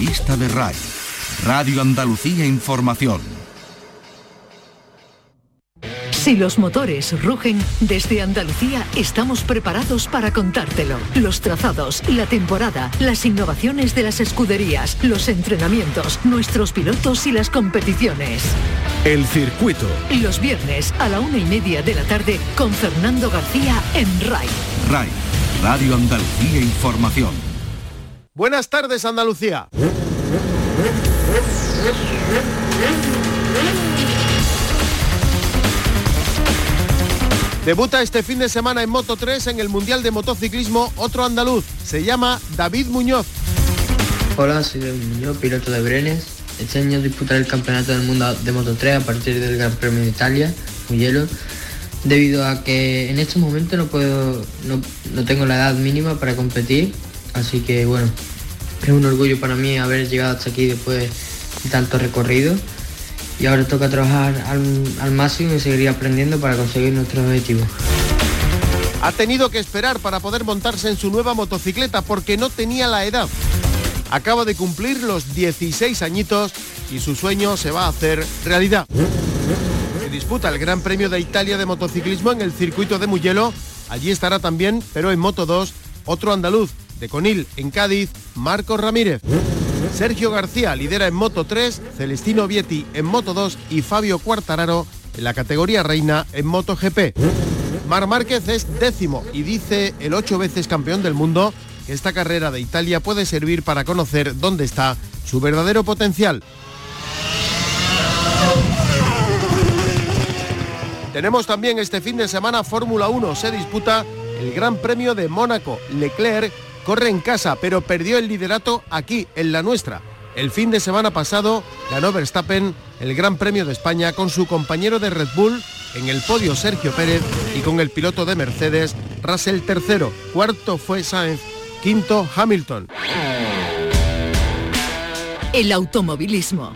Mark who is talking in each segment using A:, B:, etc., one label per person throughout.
A: revista de RAI. Radio Andalucía Información.
B: Si los motores rugen, desde Andalucía estamos preparados para contártelo. Los trazados, la temporada, las innovaciones de las escuderías, los entrenamientos, nuestros pilotos y las competiciones.
C: El circuito.
B: Los viernes a la una y media de la tarde con Fernando García en RAI.
A: RAI, Radio Andalucía Información.
D: Buenas tardes Andalucía. Debuta este fin de semana en Moto 3 en el Mundial de Motociclismo otro andaluz. Se llama David Muñoz.
E: Hola, soy David Muñoz, piloto de Brenes. Este año disputaré el Campeonato del Mundo de Moto 3 a partir del Gran Premio de Italia, Mugello, debido a que en estos momentos no puedo, no, no tengo la edad mínima para competir, así que bueno, es un orgullo para mí haber llegado hasta aquí después de tanto recorrido y ahora toca trabajar al, máximo y seguir aprendiendo para conseguir nuestros objetivos.
D: Ha tenido que esperar para poder montarse en su nueva motocicleta porque no tenía la edad. Acaba de cumplir los 16 añitos y su sueño se va a hacer realidad. Se disputa el Gran Premio de Italia de motociclismo en el circuito de Mugello. Allí estará también, pero en Moto 2, otro andaluz, de Conil, en Cádiz, Marcos Ramírez. Sergio García lidera en Moto 3, Celestino Vietti en Moto 2 y Fabio Cuartararo en la categoría reina en Moto GP. Mar Márquez es décimo y dice el ocho veces campeón del mundo que esta carrera de Italia puede servir para conocer dónde está su verdadero potencial. Tenemos también este fin de semana Fórmula 1. Se disputa el Gran Premio de Mónaco. Leclerc corre en casa, pero perdió el liderato aquí, en la nuestra. El fin de semana pasado ganó Verstappen el Gran Premio de España con su compañero de Red Bull en el podio Sergio Pérez y con el piloto de Mercedes Russell III. Cuarto fue Sainz, quinto Hamilton.
B: El automovilismo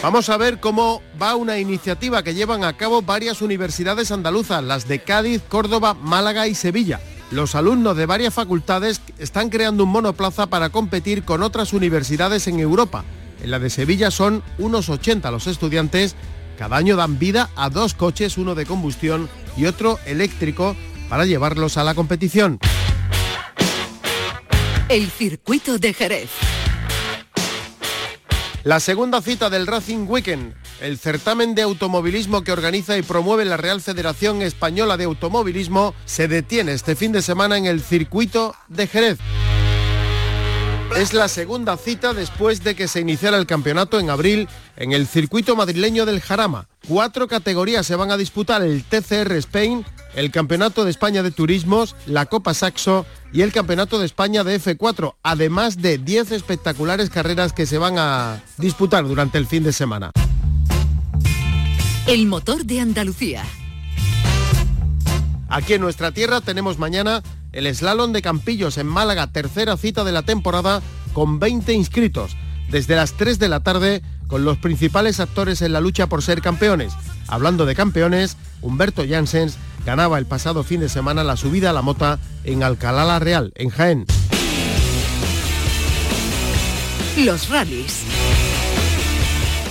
D: Vamos a ver cómo va una iniciativa que llevan a cabo varias universidades andaluzas, las de Cádiz, Córdoba, Málaga y Sevilla. Los alumnos de varias facultades están creando un monoplaza para competir con otras universidades en Europa. En la de Sevilla son unos 80 los estudiantes. Cada año dan vida a dos coches, uno de combustión y otro eléctrico, para llevarlos a la competición.
B: El circuito de Jerez.
D: La segunda cita del Racing Weekend, el certamen de automovilismo que organiza y promueve la Real Federación Española de Automovilismo, se detiene este fin de semana en el circuito de Jerez. Es la segunda cita después de que se iniciara el campeonato en abril en el circuito madrileño del Jarama. Cuatro categorías se van a disputar el TCR Spain, el Campeonato de España de Turismos, la Copa Saxo y el Campeonato de España de F4, además de 10 espectaculares carreras que se van a disputar durante el fin de semana.
B: El motor de Andalucía.
D: Aquí en nuestra tierra tenemos mañana el slalom de Campillos en Málaga, tercera cita de la temporada con 20 inscritos. Desde las 3 de la tarde con los principales actores en la lucha por ser campeones. Hablando de campeones, Humberto Janssens ganaba el pasado fin de semana la subida a la mota en Alcalá la Real, en Jaén.
B: Los rallies.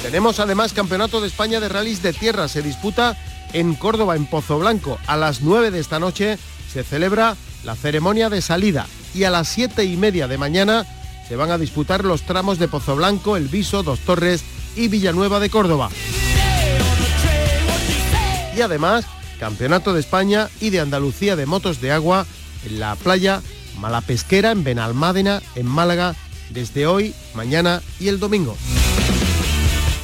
D: Tenemos además Campeonato de España de Rallys de Tierra. Se disputa en Córdoba, en Pozo Blanco. A las 9 de esta noche se celebra la ceremonia de salida y a las 7 y media de mañana se van a disputar los tramos de Pozo Blanco, El Viso, Dos Torres y Villanueva de Córdoba. Y además, Campeonato de España y de Andalucía de motos de agua en la playa Malapesquera en Benalmádena, en Málaga, desde hoy, mañana y el domingo.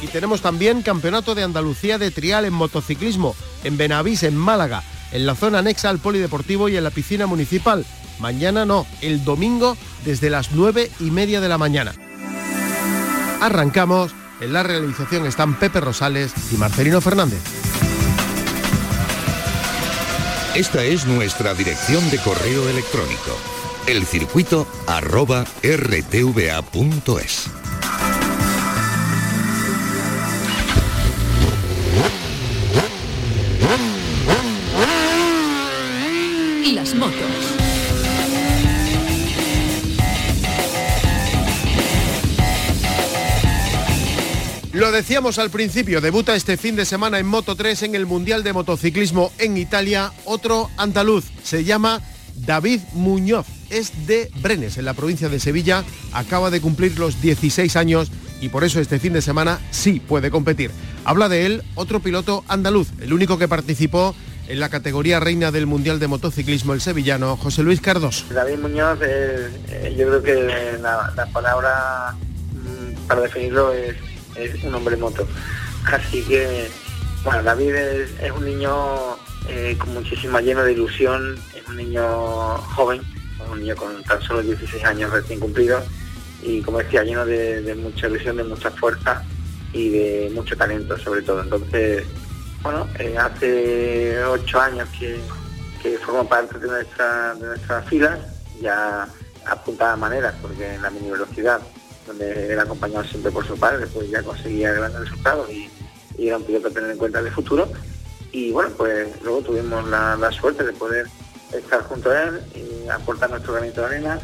D: Y tenemos también Campeonato de Andalucía de Trial en motociclismo en Benavís, en Málaga, en la zona anexa al Polideportivo y en la piscina municipal. Mañana no, el domingo desde las nueve y media de la mañana. Arrancamos. En la realización están Pepe Rosales y Marcelino Fernández.
A: Esta es nuestra dirección de correo electrónico. Elcircuito
D: decíamos al principio, debuta este fin de semana en Moto 3 en el Mundial de Motociclismo en Italia, otro andaluz, se llama David Muñoz, es de Brenes, en la provincia de Sevilla, acaba de cumplir los 16 años y por eso este fin de semana sí puede competir. Habla de él otro piloto andaluz, el único que participó en la categoría reina del Mundial de Motociclismo, el sevillano José Luis Cardos.
C: David Muñoz, eh, yo creo que la palabra mm, para definirlo es es un hombre moto. Así que, bueno, David es, un niño eh, con muchísima lleno de ilusión, es un niño joven, un niño con tan solo 16 años recién cumplidos y como decía, lleno de, mucha ilusión, de mucha fuerza y de mucho talento sobre todo. Entonces, bueno, eh, hace ocho años que, que forma parte de nuestra, de nuestras filas, ya apuntada maneras, porque en la mini velocidad donde era acompañado siempre por su padre, pues ya conseguía grandes resultados y, era un piloto a tener en cuenta en el futuro. Y bueno, pues luego tuvimos la, suerte de poder estar junto a él, y aportar nuestro granito de arena,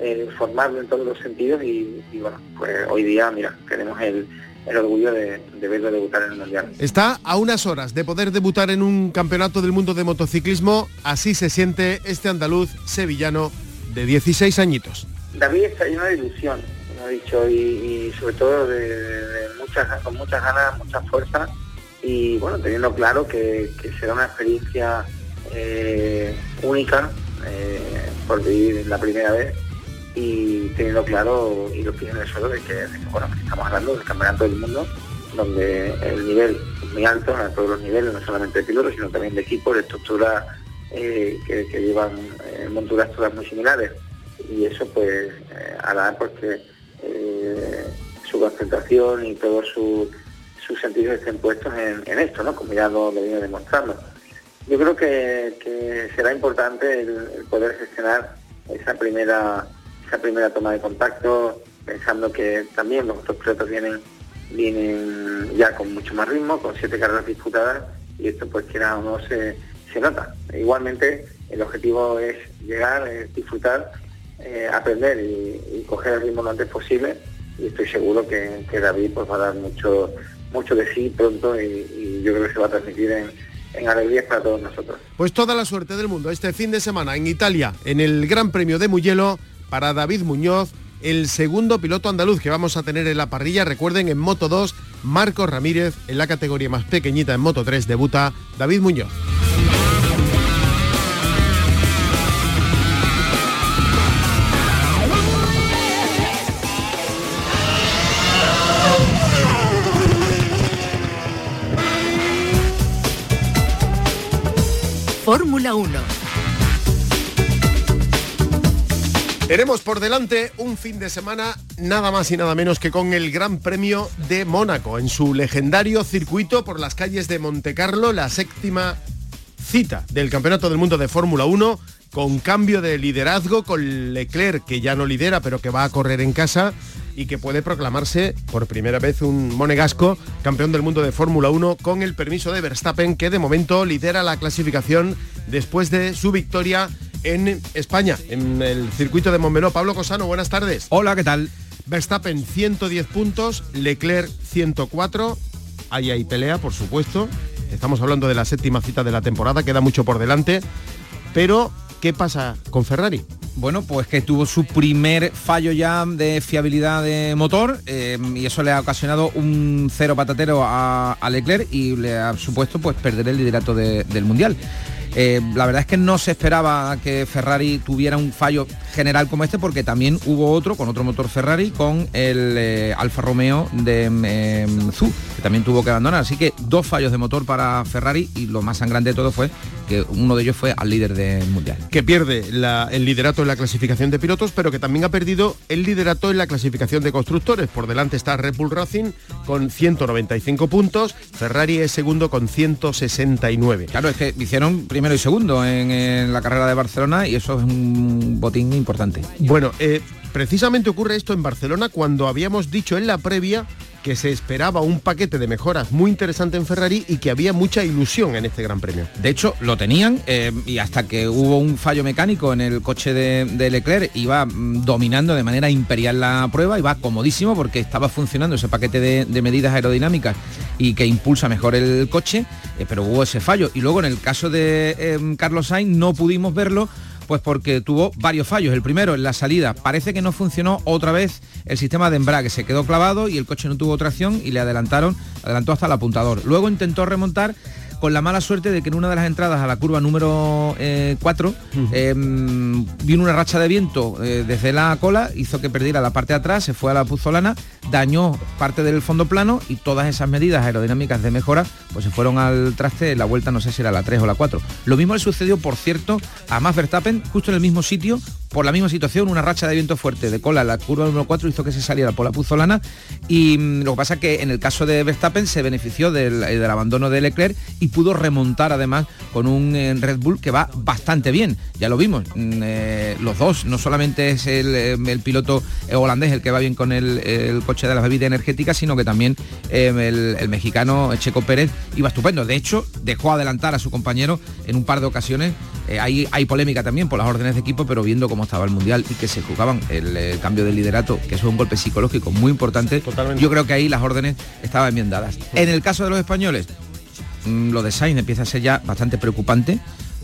C: eh, formarlo en todos los sentidos y, bueno, pues hoy día, mira, tenemos el, orgullo de, de, verlo debutar en el Mundial.
D: Está a unas horas de poder debutar en un campeonato del mundo de motociclismo, así se siente este andaluz sevillano de 16 añitos.
C: David está lleno de ilusión, ha dicho, y, sobre todo de, muchas, con muchas ganas, mucha fuerza y bueno, teniendo claro que, será una experiencia eh, única eh, por vivir la primera vez y teniendo claro y lo pies en el suelo de que, bueno, estamos hablando del campeonato del mundo donde el nivel es muy alto a todos los niveles, no solamente de pilotos, sino también de equipos, de estructuras eh, que, llevan monturas todas muy similares. Y eso pues hará porque su concentración y todos sus sentidos estén puestos en, esto, ¿no? como ya lo, viene demostrando. Yo creo que, será importante el, poder gestionar esa primera, esa primera toma de contacto, pensando que también los otros pilotos vienen, vienen ya con mucho más ritmo, con siete carreras disputadas, y esto pues que o no se, se nota. Igualmente el objetivo es llegar, es disfrutar eh, aprender y, coger el ritmo lo antes posible y estoy seguro que, David pues, va a dar mucho, mucho de sí pronto y, yo creo que se va a transmitir en, en alegrías para todos nosotros.
D: Pues toda la suerte del mundo este fin de semana en Italia, en el Gran Premio de Mugello, para David Muñoz, el segundo piloto andaluz que vamos a tener en la parrilla. Recuerden, en Moto 2, Marcos Ramírez, en la categoría más pequeñita en Moto 3, debuta David Muñoz.
B: Fórmula 1.
D: Tenemos por delante un fin de semana nada más y nada menos que con el Gran Premio de Mónaco, en su legendario circuito por las calles de Montecarlo, la séptima cita del Campeonato del Mundo de Fórmula 1, con cambio de liderazgo, con Leclerc, que ya no lidera, pero que va a correr en casa, y que puede proclamarse por primera vez un monegasco campeón del mundo de Fórmula 1 con el permiso de Verstappen, que de momento lidera la clasificación después de su victoria en España, en el circuito de Montmeló. Pablo Cosano, buenas tardes.
F: Hola, ¿qué tal?
D: Verstappen 110 puntos, Leclerc 104. Ahí hay pelea, por supuesto. Estamos hablando de la séptima cita de la temporada, queda mucho por delante. Pero, ¿qué pasa con Ferrari?
F: Bueno, pues que tuvo su primer fallo ya de fiabilidad de motor eh, y eso le ha ocasionado un cero patatero a, Leclerc y le ha supuesto pues perder el liderato del Mundial. Eh, la verdad es que no se esperaba que Ferrari tuviera un fallo general como este porque también hubo otro con otro motor Ferrari con el eh, Alfa Romeo de em, Zu, que también tuvo que abandonar. Así que dos fallos de motor para Ferrari y lo más sangrante de todo fue que uno de ellos fue al líder del Mundial.
D: Que pierde el liderato en la clasificación de pilotos, pero que también ha perdido el liderato en la clasificación de constructores. Por delante está Red Bull Racing con 195 puntos, Ferrari es segundo con 169.
F: Claro, es que hicieron primero y segundo en, la carrera de Barcelona y eso es un botín importante.
D: Bueno, eh, precisamente ocurre esto en Barcelona cuando habíamos dicho en la previa que se esperaba un paquete de mejoras muy interesante en Ferrari y que había mucha ilusión en este Gran Premio.
F: De hecho, lo tenían eh, y hasta que hubo un fallo mecánico en el coche de, Leclerc, iba mm, dominando de manera imperial la prueba, iba comodísimo porque estaba funcionando ese paquete de, medidas aerodinámicas y que impulsa mejor el coche, eh, pero hubo ese fallo. Y luego en el caso de em, Carlos Sainz no pudimos verlo pues porque tuvo varios fallos. El primero en la salida, parece que no funcionó otra vez el sistema de embrague, se quedó clavado y el coche no tuvo tracción y le adelantaron, adelantó hasta el apuntador. Luego intentó remontar con la mala suerte de que en una de las entradas a la curva número 4 eh, em, vino una racha de viento eh, desde la cola, hizo que perdiera la parte de atrás, se fue a la puzolana, dañó parte del fondo plano y todas esas medidas aerodinámicas de mejora pues se fueron al traste, la vuelta no sé si era la 3 o la 4. Lo mismo le sucedió, por cierto, a Max Verstappen, justo en el mismo sitio, por la misma situación, una racha de viento fuerte de cola, la curva número 4 hizo que se saliera por la puzolana y mm, lo que pasa es que en el caso de Verstappen se benefició del, eh, abandono de Leclerc y pudo remontar además con un eh, Red Bull que va bastante bien, ya lo vimos, mm, eh, los dos, no solamente es el, piloto holandés el que va bien con el, coche de las bebidas energéticas, sino que también el, mexicano Checo Pérez iba estupendo, de hecho dejó adelantar a su compañero en un par de ocasiones, hay, hay polémica también por las órdenes de equipo, pero viendo cómo estaba el Mundial y que se jugaban el, cambio de liderato, que eso es un golpe psicológico muy importante, yo creo que ahí las órdenes estaban bien dadas. En el caso de los españoles, mm, lo de Sainz empieza a ser ya bastante preocupante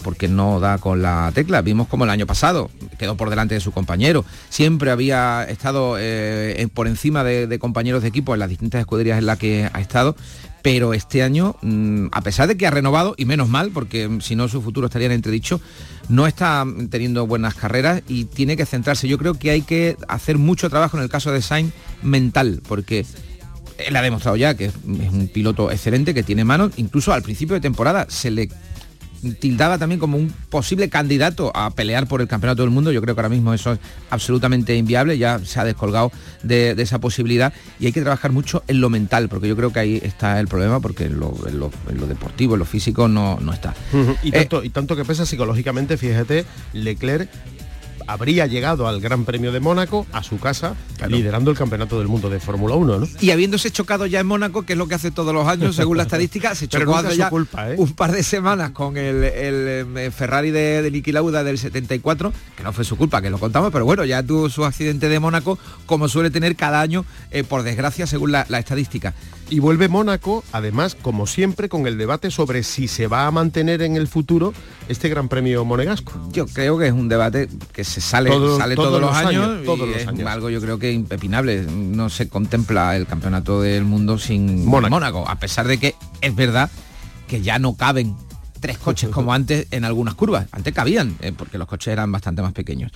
F: porque no da con la tecla. Vimos como el año pasado quedó por delante de su compañero. Siempre había estado eh, por encima de, compañeros de equipo en las distintas escuderías en las que ha estado. Pero este año, mm, a pesar de que ha renovado, y menos mal, porque mm, si no su futuro estaría en entredicho, no está teniendo buenas carreras y tiene que centrarse. Yo creo que hay que hacer mucho trabajo en el caso de Sainz mental, porque él ha demostrado ya que es un piloto excelente, que tiene manos, incluso al principio de temporada se le tildaba también como un posible candidato a pelear por el campeonato del mundo. Yo creo que ahora mismo eso es absolutamente inviable, ya se ha descolgado de, esa posibilidad y hay que trabajar mucho en lo mental, porque yo creo que ahí está el problema, porque en lo, deportivo, en lo físico no, no está.
D: y, tanto, y tanto que pesa psicológicamente, fíjate, Leclerc habría llegado al Gran Premio de Mónaco, a su casa, liderando el Campeonato del Mundo de Fórmula 1, ¿no?
F: Y habiéndose chocado ya en Mónaco, que es lo que hace todos los años, según la estadística, se chocó hace ya ¿eh? un par de semanas con el, eh, Ferrari de, de Niki Lauda del 74, que no fue su culpa, que lo contamos, pero bueno, ya tuvo su accidente de Mónaco, como suele tener cada año, eh, por desgracia, según la, la estadística.
D: Y vuelve Mónaco, además, como siempre, con el debate sobre si se va a mantener en el futuro este Gran Premio monegasco.
F: Yo creo que es un debate que se sale, sale todos, los, años, todos los años. algo yo creo que impepinable. No se contempla el campeonato del mundo sin Mónaco, a pesar de que es verdad que ya no caben tres coches como antes en algunas curvas. Antes cabían, eh, porque los coches eran bastante más pequeños.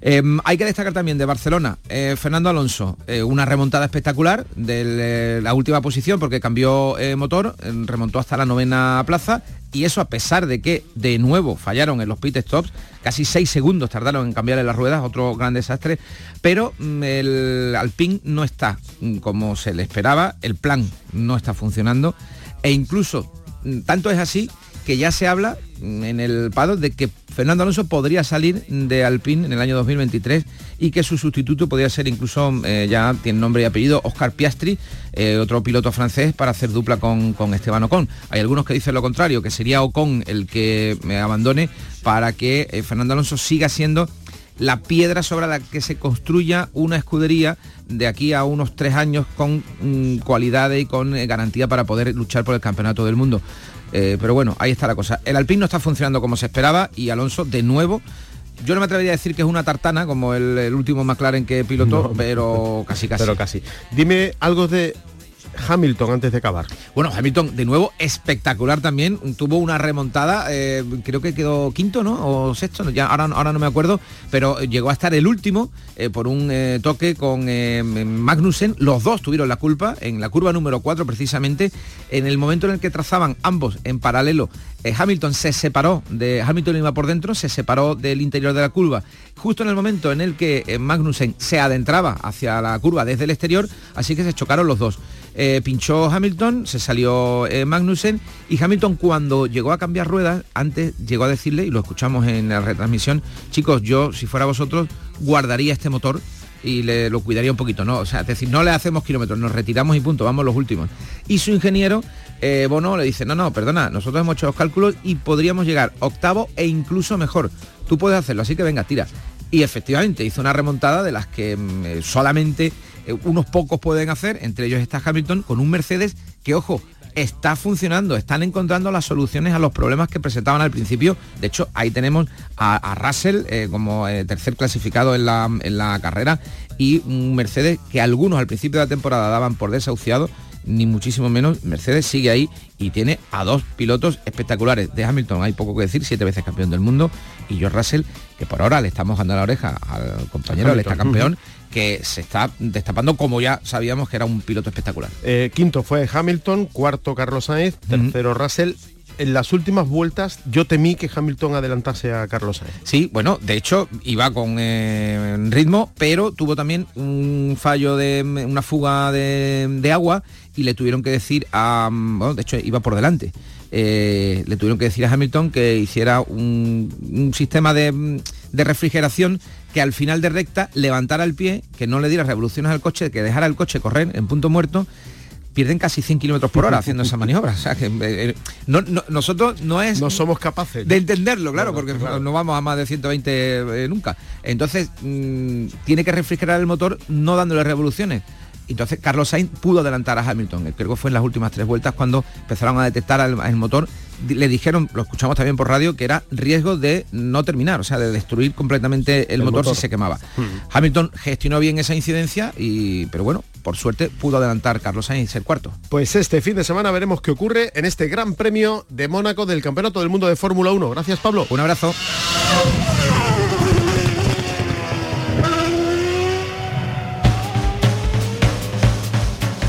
F: Em, hay que destacar también de Barcelona, eh, Fernando Alonso, eh, una remontada espectacular de la última posición porque cambió motor, remontó hasta la novena plaza y eso a pesar de que de nuevo fallaron en los pit stops, casi seis segundos tardaron en cambiarle las ruedas, otro gran desastre, pero mm, el Alpine no está mm, como se le esperaba, el plan no está funcionando e incluso mm, tanto es así que ya se habla en el pado de que Fernando Alonso podría salir de Alpine en el año 2023 y que su sustituto podría ser incluso, eh, ya tiene nombre y apellido, Oscar Piastri, eh, otro piloto francés, para hacer dupla con, con, Esteban Ocon. Hay algunos que dicen lo contrario, que sería Ocon el que me abandone para que eh, Fernando Alonso siga siendo la piedra sobre la que se construya una escudería de aquí a unos tres años con mm, cualidades y con garantía para poder luchar por el campeonato del mundo. Eh, pero bueno, ahí está la cosa. El Alpine no está funcionando como se esperaba y Alonso de nuevo yo no me atrevería a decir que es una tartana como el, último McLaren que pilotó, pero casi casi.
D: Pero casi. Dime algo de Hamilton antes de acabar.
F: Bueno, Hamilton de nuevo espectacular también, tuvo una remontada, eh, creo que quedó quinto, ¿no? O sexto, ya ahora, no me acuerdo, pero llegó a estar el último eh, por un eh, toque con Magnussen, los dos tuvieron la culpa en la curva número 4 precisamente, en el momento en el que trazaban ambos en paralelo Hamilton se separó de Hamilton iba por dentro, se separó del interior de la curva, justo en el momento en el que Magnussen se adentraba hacia la curva desde el exterior, así que se chocaron los dos. Eh, pinchó Hamilton, se salió eh, Magnussen y Hamilton cuando llegó a cambiar ruedas, antes llegó a decirle, y lo escuchamos en la retransmisión, chicos, yo si fuera vosotros guardaría este motor y le, lo cuidaría un poquito, ¿no? O sea, es decir, no le hacemos kilómetros, nos retiramos y punto, vamos los últimos. Y su ingeniero, eh, Bono, le dice, no, no, perdona, nosotros hemos hecho los cálculos y podríamos llegar octavo e incluso mejor. Tú puedes hacerlo, así que venga, tira. Y efectivamente hizo una remontada de las que mm, eh, solamente eh, unos pocos pueden hacer, entre ellos está Hamilton, con un Mercedes que, ojo, está funcionando, están encontrando las soluciones a los problemas que presentaban al principio. De hecho, ahí tenemos a, Russell eh, como tercer clasificado en la, en la carrera y un Mercedes que algunos al principio de la temporada daban por desahuciado ni muchísimo menos. Mercedes sigue ahí y tiene a dos pilotos espectaculares. De Hamilton hay poco que decir, siete veces campeón del mundo, y George Russell, que por ahora le estamos dando la oreja al compañero, el está campeón, que se está destapando como ya sabíamos que era un piloto espectacular.
D: Eh, quinto fue Hamilton, cuarto Carlos Sainz, tercero Russell, en las últimas vueltas yo temí que Hamilton adelantase a Carlos Sainz.
F: Sí, bueno, de hecho iba con eh, ritmo, pero tuvo también un fallo de una fuga de, agua y le tuvieron que decir a, bueno, de hecho iba por delante. Eh, le tuvieron que decir a Hamilton que hiciera un, sistema de, de, refrigeración que al final de recta levantara el pie, que no le diera revoluciones al coche, que dejara el coche correr en punto muerto pierden casi 100 kilómetros por hora haciendo esa maniobra. O sea, que eh, eh, nosotros no es...
D: No somos capaces.
F: De entenderlo, claro, porque no vamos a más de 120 eh, nunca. Entonces, mm, tiene que refrigerar el motor no dándole revoluciones. Entonces Carlos Sainz pudo adelantar a Hamilton. Creo que fue en las últimas tres vueltas cuando empezaron a detectar el motor le dijeron, lo escuchamos también por radio, que era riesgo de no terminar, o sea, de destruir completamente el, motor, si se quemaba. Hmm. Hamilton gestionó bien esa incidencia, y, pero bueno, por suerte pudo adelantar Carlos Sainz el cuarto.
D: Pues este fin de semana veremos qué ocurre en este Gran Premio de Mónaco del Campeonato del Mundo de Fórmula 1. Gracias, Pablo.
F: Un abrazo.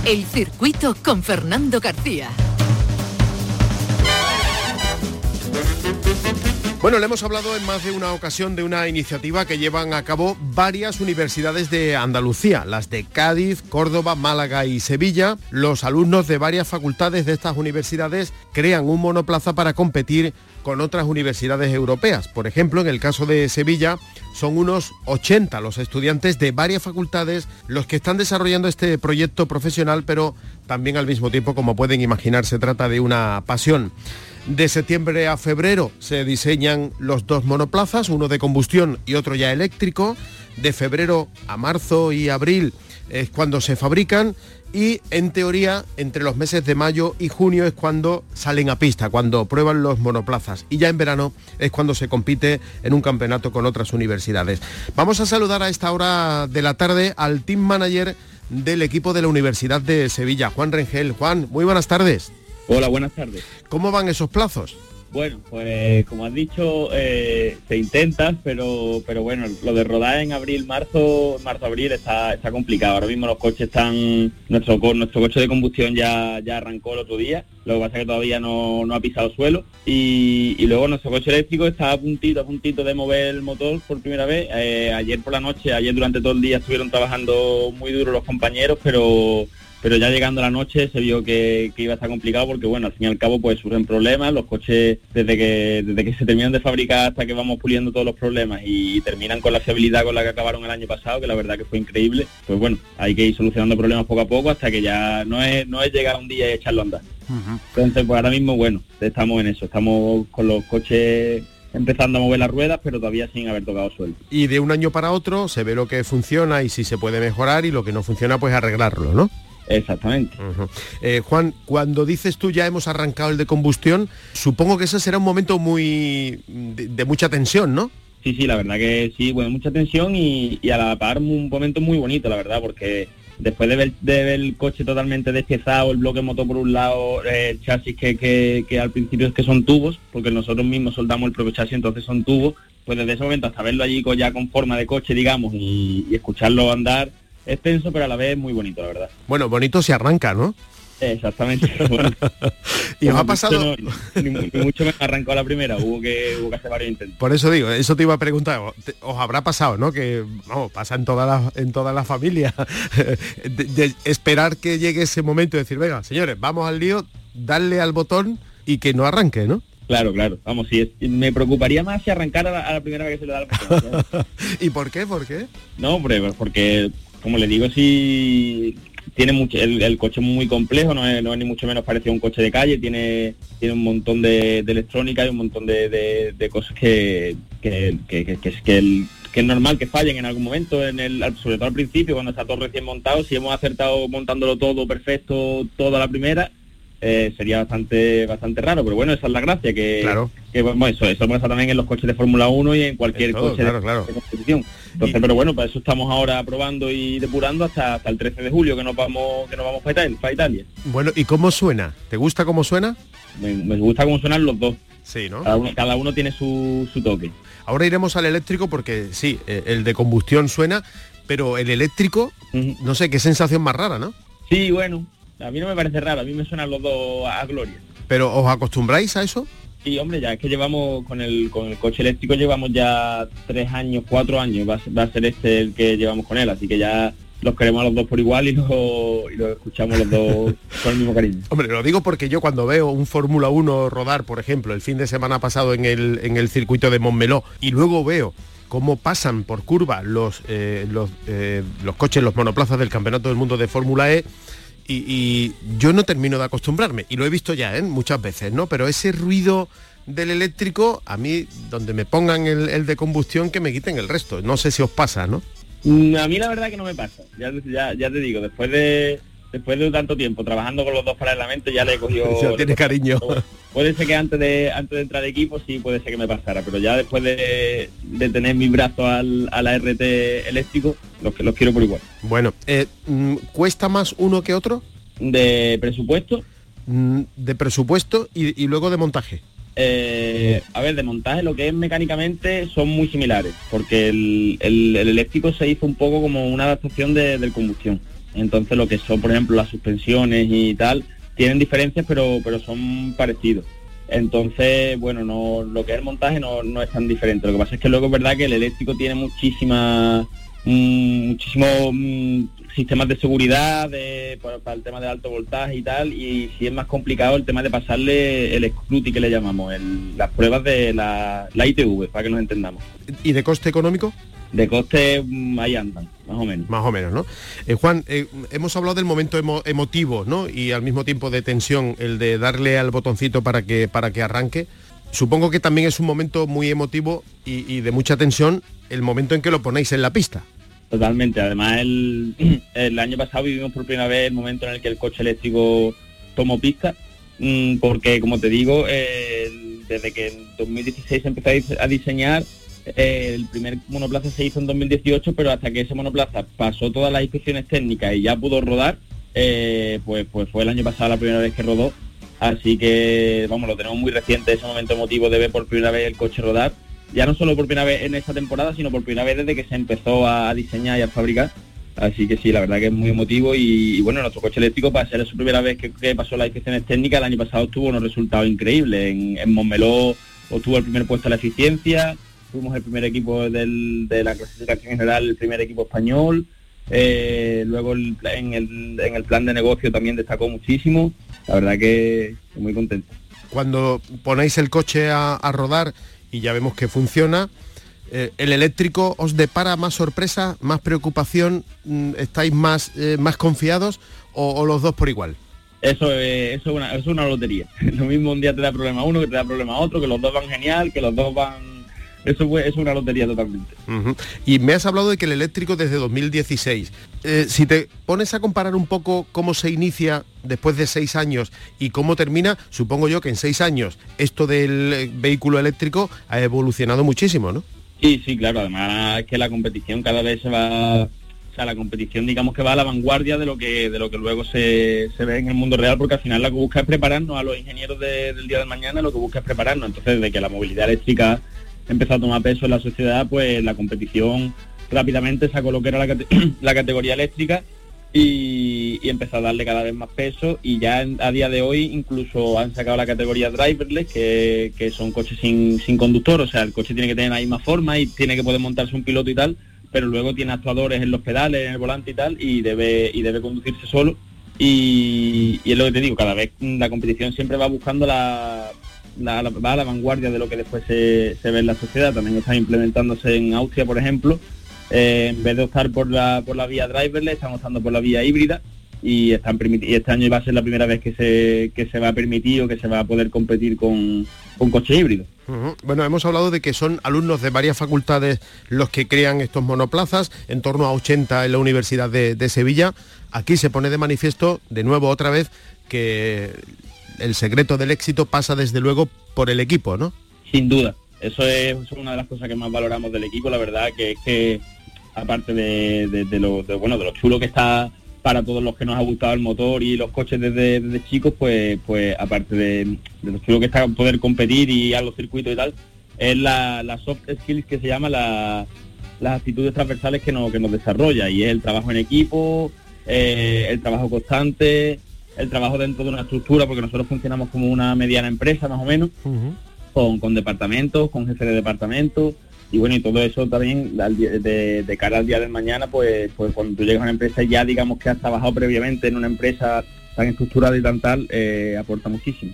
B: El circuito con Fernando García.
D: Bueno, le hemos hablado en más de una ocasión de una iniciativa que llevan a cabo varias universidades de Andalucía, las de Cádiz, Córdoba, Málaga y Sevilla. Los alumnos de varias facultades de estas universidades crean un monoplaza para competir con otras universidades europeas. Por ejemplo, en el caso de Sevilla, son unos 80 los estudiantes de varias facultades los que están desarrollando este proyecto profesional, pero también al mismo tiempo, como pueden imaginar, se trata de una pasión. De septiembre a febrero se diseñan los dos monoplazas, uno de combustión y otro ya eléctrico. De febrero a marzo y abril es cuando se fabrican y en teoría entre los meses de mayo y junio es cuando salen a pista, cuando prueban los monoplazas y ya en verano es cuando se compite en un campeonato con otras universidades. Vamos a saludar a esta hora de la tarde al team manager del equipo de la Universidad de Sevilla, Juan Rengel. Juan, muy buenas tardes.
G: Hola, buenas tardes.
D: ¿Cómo van esos plazos?
G: Bueno, pues como has dicho, eh, se intenta, pero pero bueno, lo de rodar en abril, marzo, marzo, abril está, está complicado. Ahora mismo los coches están, nuestro nuestro coche de combustión ya, ya arrancó el otro día, lo que pasa es que todavía no, ha pisado suelo y, luego nuestro coche eléctrico está a puntito, a puntito de mover el motor por primera vez. Eh, ayer por la noche, ayer durante todo el día estuvieron trabajando muy duro los compañeros, pero pero ya llegando la noche se vio que, iba a estar complicado porque bueno, al fin y al cabo pues surgen problemas, los coches desde que, desde que se terminan de fabricar hasta que vamos puliendo todos los problemas y terminan con la fiabilidad con la que acabaron el año pasado, que la verdad que fue increíble, pues bueno, hay que ir solucionando problemas poco a poco hasta que ya no es, no es llegar un día y echarlo a andar. Entonces pues ahora mismo bueno, estamos en eso, estamos con los coches empezando a mover las ruedas, pero todavía sin haber tocado suelo.
D: Y de un año para otro se ve lo que funciona y si se puede mejorar y lo que no funciona pues arreglarlo, ¿no?
G: Exactamente.
D: Eh, Juan, cuando dices tú ya hemos arrancado el de combustión, supongo que ese será un momento muy de, mucha tensión, ¿no?
G: Sí, sí, la verdad que sí, bueno, mucha tensión y, a la par un momento muy bonito, la verdad, porque después de ver, el coche totalmente despiezado, el bloque motor por un lado, el chasis que, que, al principio es que son tubos, porque nosotros mismos soldamos el propio chasis, entonces son tubos, pues desde ese momento hasta verlo allí ya con forma de coche, digamos, y escucharlo andar, es tenso, pero a la vez muy bonito, la verdad.
D: Bueno, bonito se arranca, ¿no?
G: Exactamente.
D: y os ha pasado...
G: ni, mucho me arrancó la primera, hubo que, hubo que hacer varios intentos.
D: Por eso digo, eso te iba a preguntar, os habrá pasado, ¿no? Que, vamos, pasa en todas las en toda la familia. de, esperar que llegue ese momento y decir, venga, señores, vamos al lío, darle al botón y que no arranque, ¿no?
G: Claro, claro. Vamos, si es, me preocuparía más si arrancara a la, primera vez que se le da la
D: ¿Y por qué? ¿Por qué?
G: No, hombre, pues porque, como le digo, si tiene mucho, el, coche es muy complejo, no es, ni mucho menos parecido a un coche de calle, tiene, tiene un montón de, electrónica y un montón de, cosas que, que, que, que, es normal que fallen en algún momento, en el, sobre todo al principio, cuando está todo recién montado, si hemos acertado montándolo todo perfecto, toda la primera, eh, sería bastante bastante raro, pero bueno, esa es la gracia, que,
D: claro.
G: bueno, eso, eso pasa también en los coches de Fórmula 1 y en cualquier coche de, competición. Entonces, pero bueno, para eso estamos ahora probando y depurando hasta, hasta el 13 de julio que nos vamos que nos vamos para Italia.
D: Bueno, ¿y cómo suena? ¿Te gusta cómo suena?
G: Me, gusta cómo suenan los dos.
D: Sí, ¿no?
G: Cada uno, tiene su, su toque.
D: Ahora iremos al eléctrico porque sí, eh, el de combustión suena, pero el eléctrico, no sé, qué sensación más rara, ¿no?
G: Sí, bueno, a mí no me parece raro, a mí me suenan los dos a gloria.
D: ¿Pero os acostumbráis a eso?
G: Sí, hombre, ya es que llevamos con el, con el coche eléctrico llevamos ya tres años, cuatro años, va, a ser este el que llevamos con él, así que ya los queremos a los dos por igual y los, escuchamos los dos con el mismo cariño.
D: Hombre, lo digo porque yo cuando veo un Fórmula 1 rodar, por ejemplo, el fin de semana pasado en el, en el circuito de Montmeló, y luego veo cómo pasan por curva los, eh, los, eh, los coches, los monoplazas del Campeonato del Mundo de Fórmula E, y, yo no termino de acostumbrarme, y lo he visto ya ¿eh? muchas veces, ¿no? Pero ese ruido del eléctrico, a mí, donde me pongan el, de combustión, que me quiten el resto. No sé si os pasa, ¿no?
G: Mm, a mí la verdad que no me pasa, ya, ya te digo, después de, después de tanto tiempo trabajando con los dos paralelamente ya le he cogido...
D: Ya tiene cariño.
G: Puede ser que antes de antes de entrar de equipo sí puede ser que me pasara, pero ya después de, tener mi brazo al, a la RT eléctrico, los, los quiero por igual.
D: Bueno, eh, mm, ¿cuesta más uno que otro?
G: De presupuesto.
D: Mm, de presupuesto y, luego de montaje.
G: Eh, a ver, de montaje lo que es mecánicamente son muy similares, porque el, el, eléctrico se hizo un poco como una adaptación de, del combustión. Entonces lo que son, por ejemplo, las suspensiones y tal, tienen diferencias, pero, pero son parecidos. Entonces, bueno, no, lo que es el montaje no, no es tan diferente. Lo que pasa es que luego es verdad que el eléctrico tiene muchísimas muchísimos mm, sistemas de seguridad para, el tema de alto voltaje y tal, y si es más complicado el tema de pasarle el scruti que le llamamos, las pruebas de la, la ITV, para que nos entendamos.
D: ¿Y de coste económico?
G: de coste mm, ahí andan, más o menos.
D: Más o menos, ¿no? Eh, Juan, eh, hemos hablado del momento emotivo, ¿no? Y al mismo tiempo de tensión, el de darle al botoncito para que, para que arranque. Supongo que también es un momento muy emotivo y, de mucha tensión el momento en que lo ponéis en la pista.
G: Totalmente, además el, el año pasado vivimos por primera vez el momento en el que el coche eléctrico tomó pista, mm, porque como te digo, desde que en 2016 empecé a diseñar, el primer monoplaza se hizo en 2018, pero hasta que ese monoplaza pasó todas las inspecciones técnicas y ya pudo rodar, eh, pues, pues fue el año pasado la primera vez que rodó. Así que, vamos, lo tenemos muy reciente, ese momento emotivo de ver por primera vez el coche rodar. Ya no solo por primera vez en esta temporada, sino por primera vez desde que se empezó a diseñar y a fabricar. Así que sí, la verdad que es muy emotivo y, bueno, nuestro coche eléctrico para ser su primera vez que, pasó las inspecciones técnicas, el año pasado tuvo unos resultados increíbles. En, en Montmeló obtuvo el primer puesto en la eficiencia, fuimos el primer equipo de la clasificación general, el primer equipo español. Eh, luego en, el, plan de negocio también destacó muchísimo. La verdad que muy contento.
D: Cuando ponéis el coche a, rodar y ya vemos que funciona, eh, ¿el eléctrico os depara más sorpresa, más preocupación? Mm, ¿Estáis más, eh, más confiados o, los dos por igual?
G: Eso, eso, es una, es una lotería. Lo mismo un día te da problema uno, que te da problema otro, que los dos van genial, que los dos van eso es una lotería totalmente.
D: Y me has hablado de que el eléctrico desde 2016. Eh, si te pones a comparar un poco cómo se inicia después de seis años y cómo termina, supongo yo que en seis años esto del eh, vehículo eléctrico ha evolucionado muchísimo, ¿no?
G: Sí, sí, claro. Además es que la competición cada vez se va o sea, la competición digamos que va a la vanguardia de lo que de lo que luego se, ve en el mundo real, porque al final lo que busca es prepararnos a los ingenieros del día de mañana, lo que busca es prepararnos. Entonces, de que la movilidad eléctrica empezó a tomar peso en la sociedad, pues la competición rápidamente sacó lo que era la, categoría eléctrica y, empezó a darle cada vez más peso y ya a día de hoy incluso han sacado la categoría driverless, que, que son coches sin, sin, conductor, o sea, el coche tiene que tener la misma forma y tiene que poder montarse un piloto y tal, pero luego tiene actuadores en los pedales, en el volante y tal, y debe, y debe conducirse solo. Y, y es lo que te digo, cada vez la competición siempre va buscando la va a la vanguardia de lo que después se, ve en la sociedad. También está implementándose en Austria, por ejemplo. Eh, en vez de optar por la, por la vía driverless, están optando por la vía híbrida y, están y este año va a ser la primera vez que se, que se va a permitir o que se va a poder competir con, un coche híbrido.
D: Bueno, hemos hablado de que son alumnos de varias facultades los que crean estos monoplazas, en torno a 80 en la Universidad de Sevilla. Aquí se pone de manifiesto, de nuevo otra vez, que el secreto del éxito pasa desde luego por el equipo, ¿no?
G: Sin duda. Eso es, una de las cosas que más valoramos del equipo, la verdad, que es que aparte de, lo bueno de lo chulo que está para todos los que nos ha gustado el motor y los coches desde, chicos, pues pues aparte de, lo chulo que está poder competir y a los circuitos y tal, es la, soft skills que se llama las actitudes transversales que nos, que nos desarrolla y es el trabajo en equipo, eh, el trabajo constante, el trabajo dentro de una estructura, porque nosotros funcionamos como una mediana empresa más o menos, con, con, departamentos, con jefes de departamento, y bueno, y todo eso también de, cara al día del mañana, pues, pues cuando tú llegas a una empresa ya digamos que has trabajado previamente en una empresa tan estructurada y tan tal, eh, aporta muchísimo.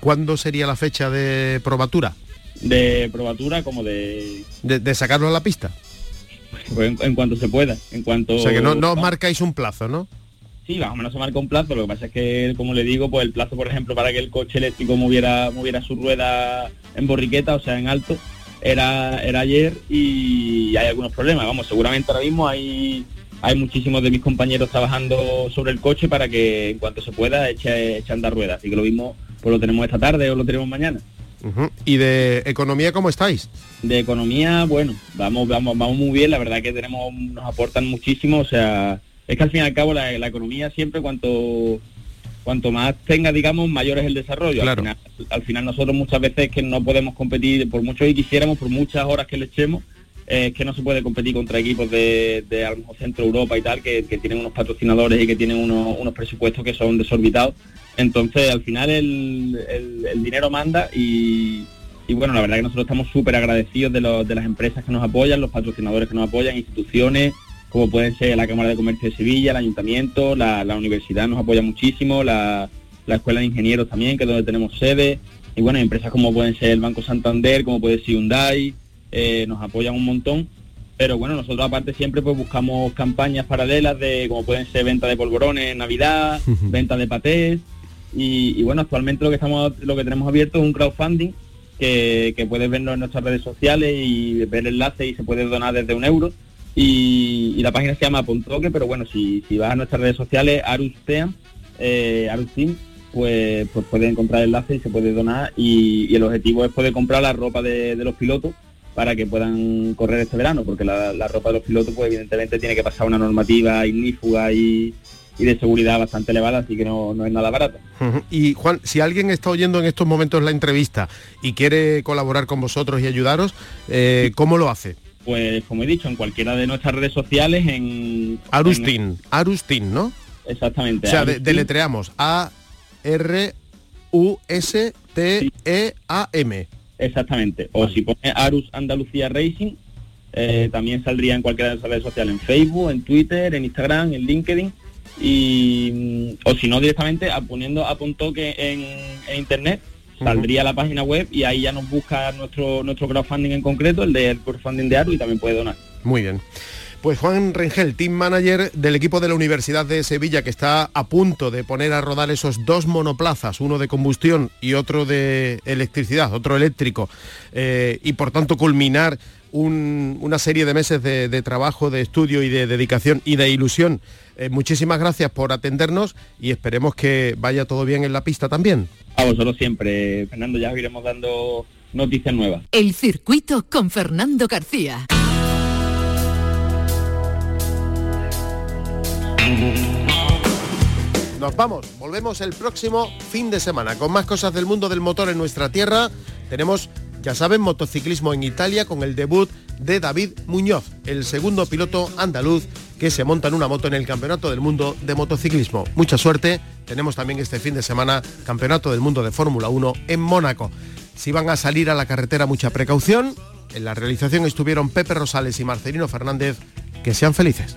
D: ¿Cuándo sería la fecha de probatura?
G: De probatura como de...
D: De, sacarlo a la pista.
G: Pues en, cuanto se pueda, en cuanto...
D: O sea que no, no marcáis un plazo, ¿no?
G: Sí, más o menos se marca un plazo, lo que pasa es que, como le digo, pues el plazo, por ejemplo, para que el coche eléctrico moviera, moviera su rueda en borriqueta, o sea, en alto, era, era ayer y hay algunos problemas. Vamos, seguramente ahora mismo hay, hay muchísimos de mis compañeros trabajando sobre el coche para que en cuanto se pueda eche, eche andar ruedas. Así que lo mismo, pues lo tenemos esta tarde o lo tenemos mañana.
D: ¿Y de economía cómo estáis?
G: De economía, bueno, vamos, vamos, vamos muy bien, la verdad que tenemos, nos aportan muchísimo, o sea, es que al fin y al cabo la, economía siempre cuanto cuanto más tenga, digamos, mayor es el desarrollo. Al, final, nosotros muchas veces que no podemos competir, por mucho que quisiéramos, por muchas horas que le echemos, es que no se puede competir contra equipos de, de a Centro Europa y tal, que, tienen unos patrocinadores y que tienen unos, presupuestos que son desorbitados. Entonces, al final el, dinero manda y, bueno, la verdad que nosotros estamos súper agradecidos de, de las empresas que nos apoyan, los patrocinadores que nos apoyan, instituciones, como pueden ser la Cámara de Comercio de Sevilla, el Ayuntamiento, la, universidad nos apoya muchísimo, la, Escuela de Ingenieros también, que es donde tenemos sede, y bueno, empresas como pueden ser el Banco Santander, como puede ser Hyundai, eh, nos apoyan un montón, pero bueno, nosotros aparte siempre pues buscamos campañas paralelas de como pueden ser venta de polvorones Navidad, venta de patés, y, bueno, actualmente lo que estamos lo que tenemos abierto es un crowdfunding que, que puedes verlo en nuestras redes sociales y ver el enlace y se puede donar desde un euro y, la página se llama Pontoque, pero bueno, si, si vas a nuestras redes sociales, Arusteam, eh, Arusteam, pues, pues puedes encontrar el enlace y se puede donar y, el objetivo es poder comprar la ropa de, los pilotos para que puedan correr este verano, porque la, ropa de los pilotos pues evidentemente tiene que pasar una normativa ignífuga y, de seguridad bastante elevada, así que no, es nada barato.
D: Y Juan, si alguien está oyendo en estos momentos la entrevista y quiere colaborar con vosotros y ayudaros, eh, ¿cómo lo hace?
G: Pues como he dicho, en cualquiera de nuestras redes sociales, en...
D: Arustin, Arustin, ¿no?
G: Exactamente.
D: O sea, deletreamos A R U S T E A M.
G: Exactamente. O si pone Arus Andalucía Racing, eh, también saldría en cualquiera de nuestras redes sociales, en Facebook, en Twitter, en Instagram, en LinkedIn. Y, o si no directamente poniendo a punto que en internet saldría a la página web y ahí ya nos busca nuestro, nuestro crowdfunding en concreto, el del crowdfunding de Aru y también puede donar.
D: Muy bien. Pues Juan Rengel, team manager del equipo de la Universidad de Sevilla, que está a punto de poner a rodar esos dos monoplazas, uno de combustión y otro de electricidad, otro eléctrico, eh, y por tanto culminar una serie de meses de, trabajo, de estudio y de dedicación y de ilusión. Eh, muchísimas gracias por atendernos y esperemos que vaya todo bien en la pista también.
G: A vosotros siempre, Fernando, ya os iremos dando noticias nuevas.
B: El circuito con Fernando García.
D: Nos vamos, volvemos el próximo fin de semana con más cosas del mundo del motor en nuestra tierra. Tenemos, ya saben, motociclismo en Italia con el debut de David Muñoz, el segundo piloto andaluz que se monta en una moto en el Campeonato del Mundo de Motociclismo. Mucha suerte, tenemos también este fin de semana Campeonato del Mundo de Fórmula 1 en Mónaco. Si van a salir a la carretera, mucha precaución. En la realización estuvieron Pepe Rosales y Marcelino Fernández. Que sean felices.